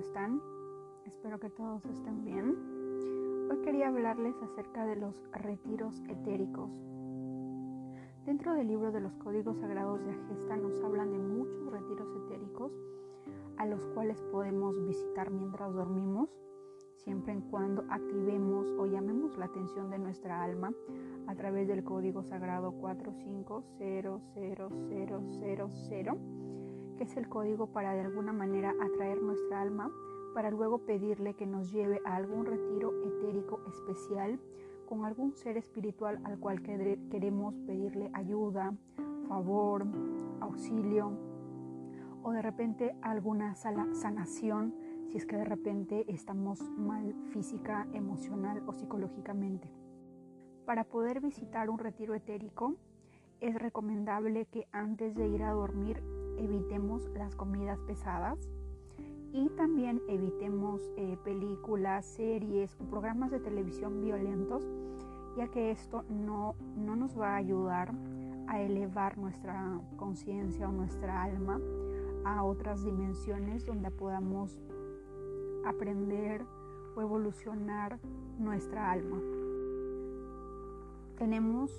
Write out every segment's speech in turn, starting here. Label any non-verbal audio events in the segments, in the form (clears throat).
¿cómo están? Espero que todos estén bien. Hoy quería hablarles acerca de los retiros etéricos. Dentro del libro de los códigos sagrados de Agesta nos hablan de muchos retiros etéricos a los cuales podemos visitar mientras dormimos, siempre en cuando activemos o llamemos la atención de nuestra alma a través del código sagrado 45000000 es el código para de alguna manera atraer nuestra alma, para luego pedirle que nos lleve a algún retiro etérico especial con algún ser espiritual al cual queremos pedirle ayuda, favor, auxilio o de repente alguna sanación si es que de repente estamos mal física, emocional o psicológicamente. Para poder visitar un retiro etérico es recomendable que antes de ir a dormir evitemos las comidas pesadas y también evitemos eh, películas, series o programas de televisión violentos, ya que esto no, no nos va a ayudar a elevar nuestra conciencia o nuestra alma a otras dimensiones donde podamos aprender o evolucionar nuestra alma. Tenemos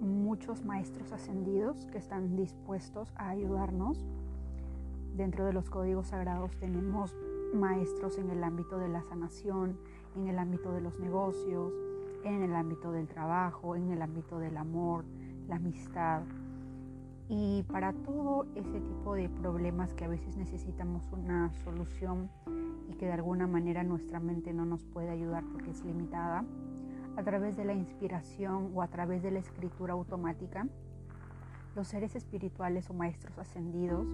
muchos maestros ascendidos que están dispuestos a ayudarnos. Dentro de los códigos sagrados tenemos maestros en el ámbito de la sanación, en el ámbito de los negocios, en el ámbito del trabajo, en el ámbito del amor, la amistad. Y para todo ese tipo de problemas que a veces necesitamos una solución y que de alguna manera nuestra mente no nos puede ayudar porque es limitada, a través de la inspiración o a través de la escritura automática, los seres espirituales o maestros ascendidos,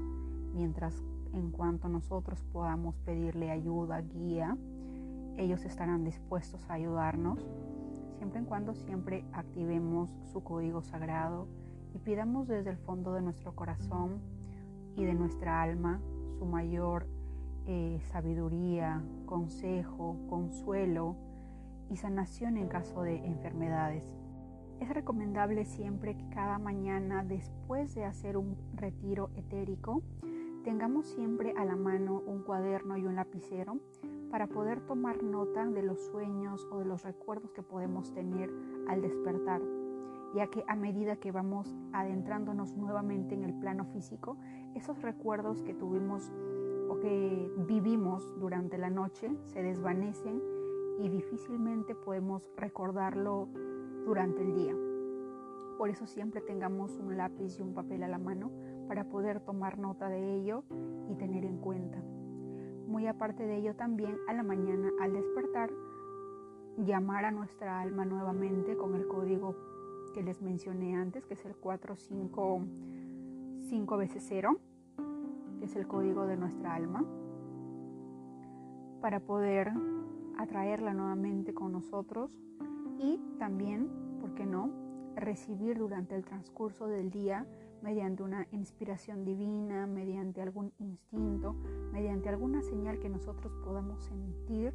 mientras en cuanto nosotros podamos pedirle ayuda, guía, ellos estarán dispuestos a ayudarnos, siempre en cuando siempre activemos su código sagrado y pidamos desde el fondo de nuestro corazón y de nuestra alma su mayor eh, sabiduría, consejo, consuelo, y sanación en caso de enfermedades. Es recomendable siempre que cada mañana después de hacer un retiro etérico tengamos siempre a la mano un cuaderno y un lapicero para poder tomar nota de los sueños o de los recuerdos que podemos tener al despertar, ya que a medida que vamos adentrándonos nuevamente en el plano físico, esos recuerdos que tuvimos o que vivimos durante la noche se desvanecen y difícilmente podemos recordarlo durante el día. Por eso siempre tengamos un lápiz y un papel a la mano para poder tomar nota de ello y tener en cuenta. Muy aparte de ello también a la mañana al despertar, llamar a nuestra alma nuevamente con el código que les mencioné antes, que es el 455 veces 0, que es el código de nuestra alma, para poder atraerla nuevamente con nosotros y también, ¿por qué no?, recibir durante el transcurso del día mediante una inspiración divina, mediante algún instinto, mediante alguna señal que nosotros podamos sentir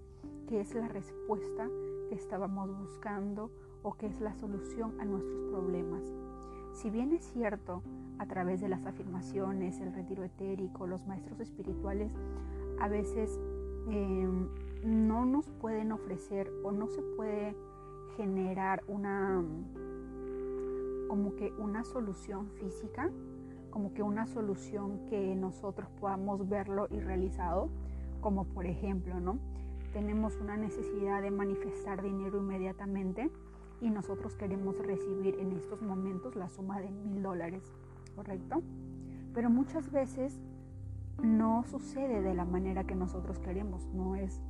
que es la respuesta que estábamos buscando o que es la solución a nuestros problemas. Si bien es cierto, a través de las afirmaciones, el retiro etérico, los maestros espirituales, a veces Em, no nos pueden ofrecer o no se puede generar una como que una solución física, como que una solución que nosotros podamos verlo y realizado, como por ejemplo, ¿no? Tenemos una necesidad de manifestar dinero inmediatamente y nosotros queremos recibir en estos momentos la suma de mil dólares, ¿correcto? Pero muchas veces no sucede de la manera que nosotros queremos, no es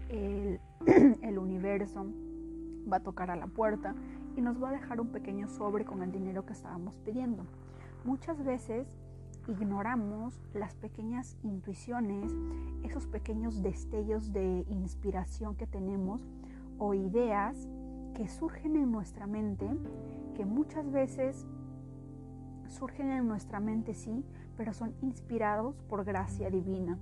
(clears throat) el, universo va a tocar a la puerta y nos va a dejar un pequeño sobre con el dinero que estábamos pidiendo. Muchas veces ignoramos las pequeñas intuiciones, esos pequeños destellos de inspiración que tenemos o ideas que surgen en nuestra mente, que muchas veces surgen en nuestra mente, sí, pero son inspirados por gracia divina.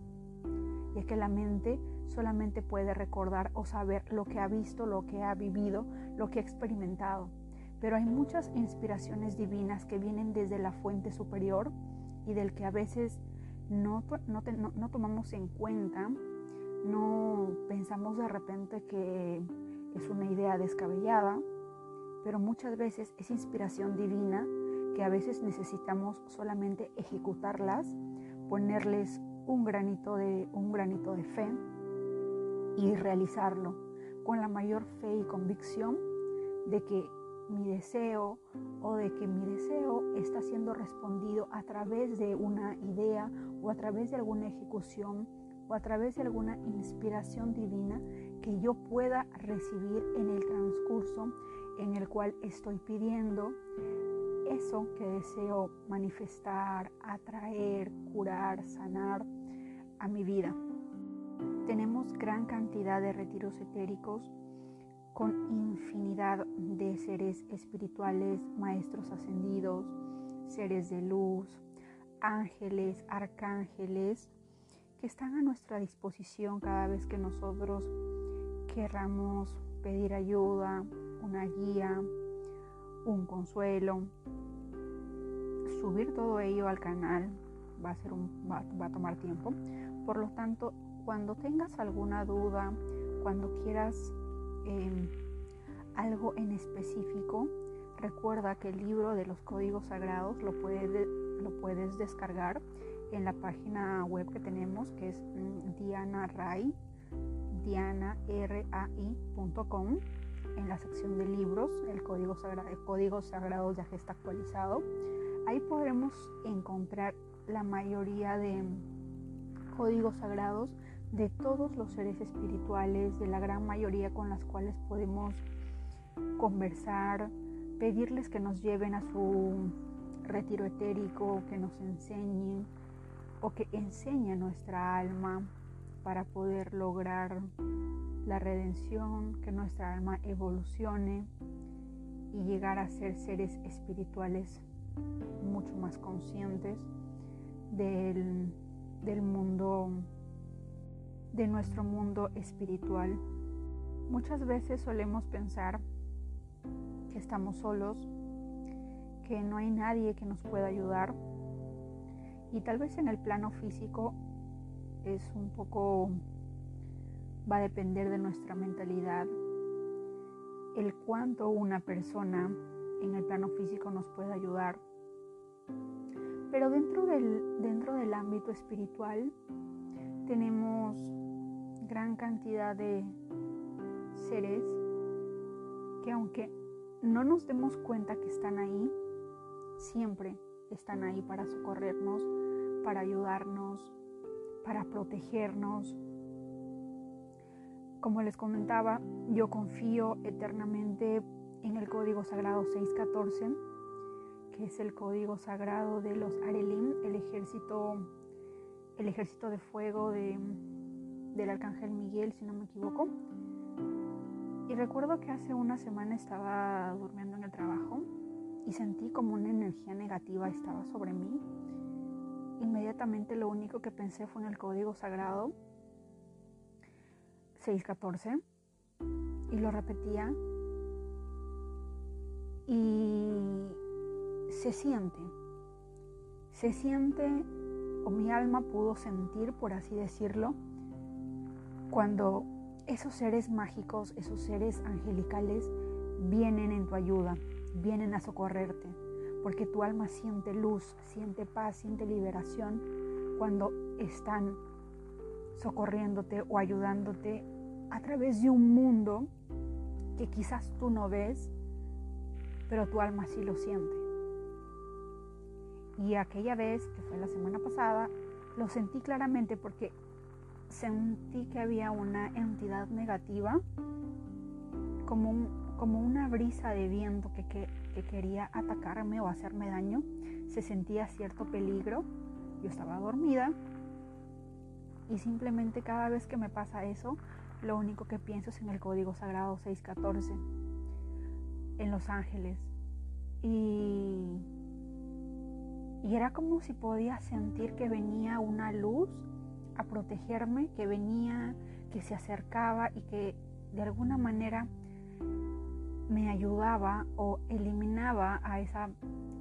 Y es que la mente solamente puede recordar o saber lo que ha visto, lo que ha vivido, lo que ha experimentado. Pero hay muchas inspiraciones divinas que vienen desde la fuente superior y del que a veces no, no, tomamos en cuenta No pensamos de repente que es una idea descabellada, pero muchas veces es inspiración divina que a veces necesitamos solamente ejecutarlas, ponerles un granito de, un granito de fe y realizarlo con la mayor fe y convicción de que mi deseo o de que mi deseo está siendo respondido a través de una idea o a través de alguna ejecución o a través de alguna inspiración divina que yo pueda recibir en el transcurso en el cual estoy pidiendo eso que deseo manifestar, atraer, curar, sanar a mi vida. Tenemos gran cantidad de retiros etéricos con infinidad de seres espirituales, maestros ascendidos, seres de luz, ángeles, arcángeles, que están a nuestra disposición cada vez que nosotros querramos pedir ayuda, una guía, un consuelo. Subir todo ello al canal va a, ser un, va, va a tomar tiempo. Por lo tanto, cuando tengas alguna duda, cuando quieras eh, algo en específico, recuerda que el libro de los códigos sagrados lo puedes, lo puedes descargar en la página web que tenemos, que es mm, Diana Ray, dianarai.com. En la sección de libros, el código, sagrado, el código ya está actualizado. Ahí podremos encontrar la mayoría de códigos sagrados de todos los seres espirituales, de la gran mayoría con las cuales podemos conversar, pedirles que nos lleven a su retiro etérico, que nos enseñen o que enseñen nuestra alma para poder lograr la redención, que nuestra alma evolucione y llegar a ser seres espirituales mucho más conscientes del, del mundo de nuestro mundo espiritual. Muchas veces solemos pensar que estamos solos, que no hay nadie que nos pueda ayudar y tal vez en el plano físico es un poco, va a depender de nuestra mentalidad, el cuánto una persona en el plano físico nos puede ayudar. Pero dentro del, dentro del ámbito espiritual tenemos gran cantidad de seres que aunque no nos demos cuenta que están ahí, siempre están ahí para socorrernos, para ayudarnos, para protegernos. Como les comentaba, yo confío eternamente en el código sagrado 614, que es el código sagrado de los Arelim, el ejército el ejército de fuego de del arcángel Miguel, si no me equivoco. Y recuerdo que hace una semana estaba durmiendo en el trabajo y sentí como una energía negativa estaba sobre mí. Inmediatamente lo único que pensé fue en el código sagrado 614 y lo repetía y se siente, se siente o mi alma pudo sentir, por así decirlo, cuando esos seres mágicos, esos seres angelicales vienen en tu ayuda, vienen a socorrerte, porque tu alma siente luz, siente paz, siente liberación cuando están socorriéndote o ayudándote a través de un mundo que quizás tú no ves, pero tu alma sí lo siente. Y aquella vez, que fue la semana pasada, lo sentí claramente porque sentí que había una entidad negativa, como, como una brisa de viento que, que, quería atacarme o hacerme daño. Se sentía cierto peligro. Yo estaba dormida y simplemente cada vez que me pasa eso, lo único que pienso es en el código sagrado 614, en los ángeles. Y, y era como si podía sentir que venía una luz a protegerme, que venía, que se acercaba y que de alguna manera me ayudaba o eliminaba a esa,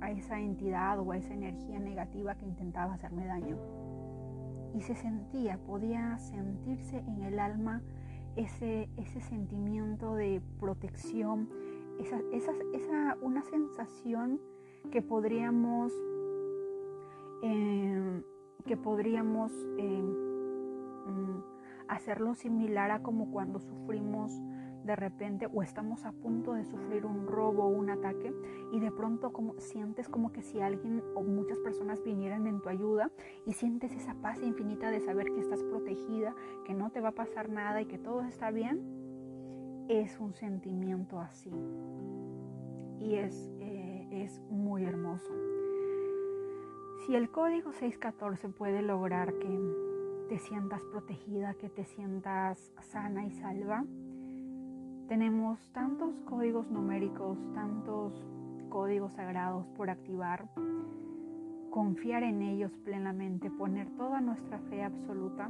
a esa entidad o a esa energía negativa que intentaba hacerme daño. y se sentía, podía sentirse en el alma ese, ese sentimiento de protección, esa, esa, una sensación que podríamos, eh, que podríamos eh, mm, hacerlo similar a como cuando sufrimos de repente o estamos a punto de sufrir un robo o un ataque y de pronto como sientes como que si alguien o muchas personas vinieran en tu ayuda y sientes esa paz infinita de saber que estás protegida, que no te va a pasar nada y que todo está bien, es un sentimiento así y es, eh, es muy hermoso. Si el código 614 puede lograr que te sientas protegida, que te sientas sana y salva, tenemos tantos códigos numéricos, tantos códigos sagrados por activar. Confiar en ellos plenamente, poner toda nuestra fe absoluta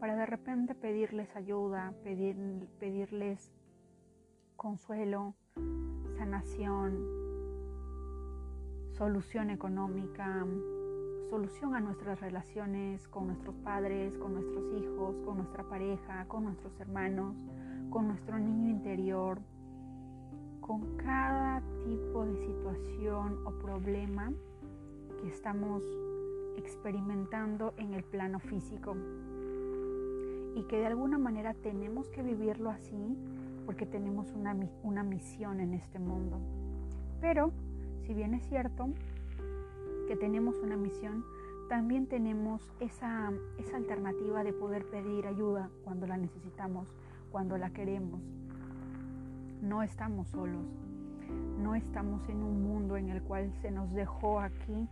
para de repente pedirles ayuda, pedir, pedirles consuelo, sanación, solución económica, solución a nuestras relaciones con nuestros padres, con nuestros hijos, con nuestra pareja, con nuestros hermanos, con nuestro niño interior, con cada tipo de situación o problema que estamos experimentando en el plano físico y que de alguna manera tenemos que vivirlo así porque tenemos una, una misión en este mundo. Pero, si bien es cierto que tenemos una misión, también tenemos esa, esa alternativa de poder pedir ayuda cuando la necesitamos cuando la queremos. No estamos solos, no estamos en un mundo en el cual se nos dejó aquí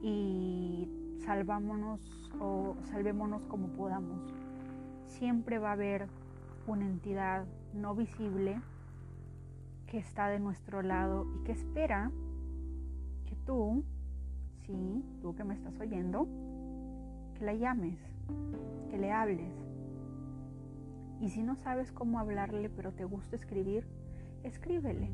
y salvámonos o salvémonos como podamos. Siempre va a haber una entidad no visible que está de nuestro lado y que espera tú, sí, tú que me estás oyendo, que la llames, que le hables, y si no sabes cómo hablarle pero te gusta escribir, escríbele.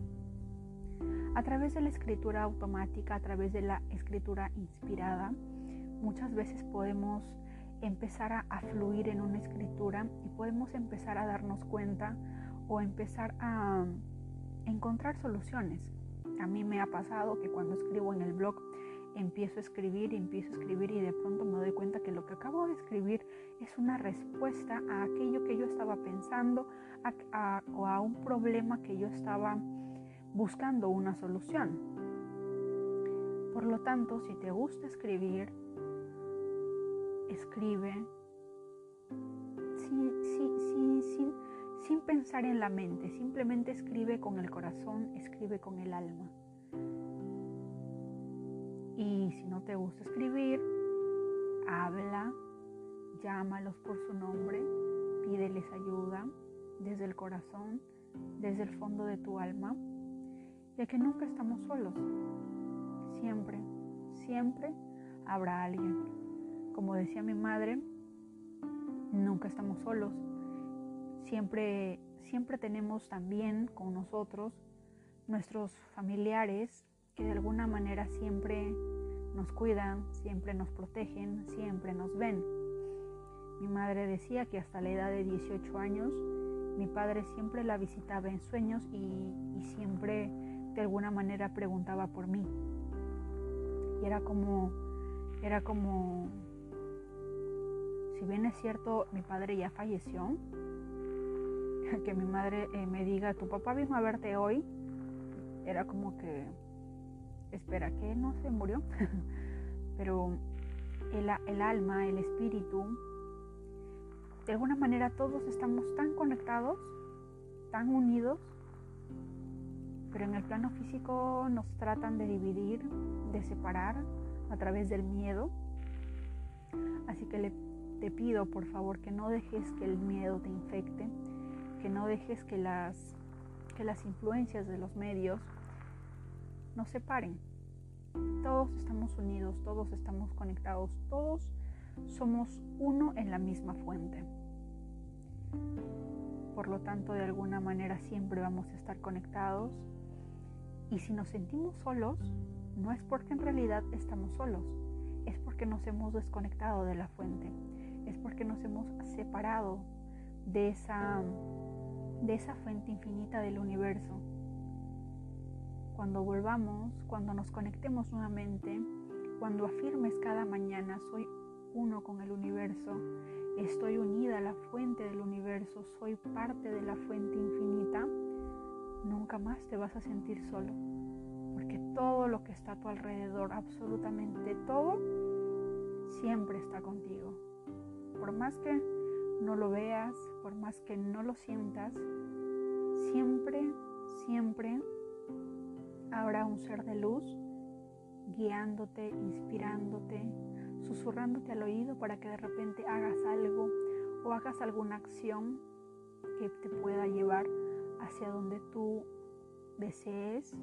A través de la escritura automática, a través de la escritura inspirada, muchas veces podemos empezar a, fluir en una escritura y podemos empezar a darnos cuenta o empezar a encontrar soluciones. A mí me ha pasado que cuando escribo en el blog empiezo a escribir y empiezo a escribir y de pronto me doy cuenta que lo que acabo de escribir es una respuesta a aquello que yo estaba pensando o a un problema que yo estaba buscando una solución. Por lo tanto, si te gusta escribir, escribe sin, sin pensar en la mente, simplemente escribe con el corazón, escribe con el alma. Y si no te gusta escribir, habla, llámalos por su nombre, pídeles ayuda desde el corazón, desde el fondo de tu alma, ya que nunca estamos solos. Siempre, siempre habrá alguien. Como decía mi madre, nunca estamos solos. Siempre, siempre tenemos también con nosotros nuestros familiares que de alguna manera siempre nos cuidan, siempre nos protegen, siempre nos ven. Mi madre decía que hasta la edad de 18 años mi padre siempre la visitaba en sueños y, siempre de alguna manera preguntaba por mí. Y era como, era como, si bien es cierto, mi padre ya falleció, (laughs) que mi madre eh, me diga, tu papá vino a verte hoy, era como que espera, que no se murió, (laughs) pero el, el alma, el espíritu, de alguna manera todos estamos tan conectados, tan unidos, pero en el plano físico nos tratan de dividir, de separar a través del miedo. Así que le, te pido por favor que no dejes que el miedo te infecte, que no dejes que las, que las influencias de los medios nos separen. Todos estamos unidos, todos estamos conectados, todos somos uno en la misma fuente. Por lo tanto, de alguna manera siempre vamos a estar conectados. Y si nos sentimos solos, no es porque en realidad estamos solos, es porque nos hemos desconectado de la fuente, es porque nos hemos separado de esa, de esa fuente infinita del universo. Cuando volvamos, cuando nos conectemos nuevamente, cuando afirmes cada mañana soy uno con el universo, estoy unida a la fuente del universo, soy parte de la fuente infinita, nunca más te vas a sentir solo, porque todo lo que está a tu alrededor, absolutamente todo, siempre está contigo. Por más que no lo veas, por más que no lo sientas, siempre, siempre habrá un ser de luz guiándote, inspirándote, susurrándote al oído para que de repente hagas algo o hagas alguna acción que te pueda llevar hacia donde tú desees,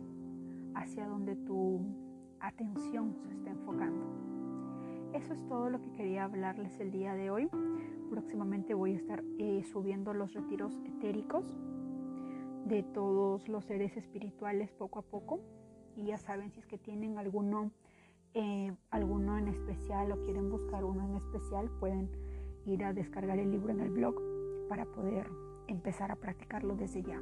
hacia donde tu atención se esté enfocando. Eso es todo lo que quería hablarles el día de hoy. Próximamente voy a estar eh, subiendo los retiros etéricos de todos los seres espirituales poco a poco. Y ya saben, si es que tienen alguno, eh, alguno en especial o quieren buscar uno en especial, pueden ir a descargar el libro en el blog para poder empezar a practicarlo desde ya.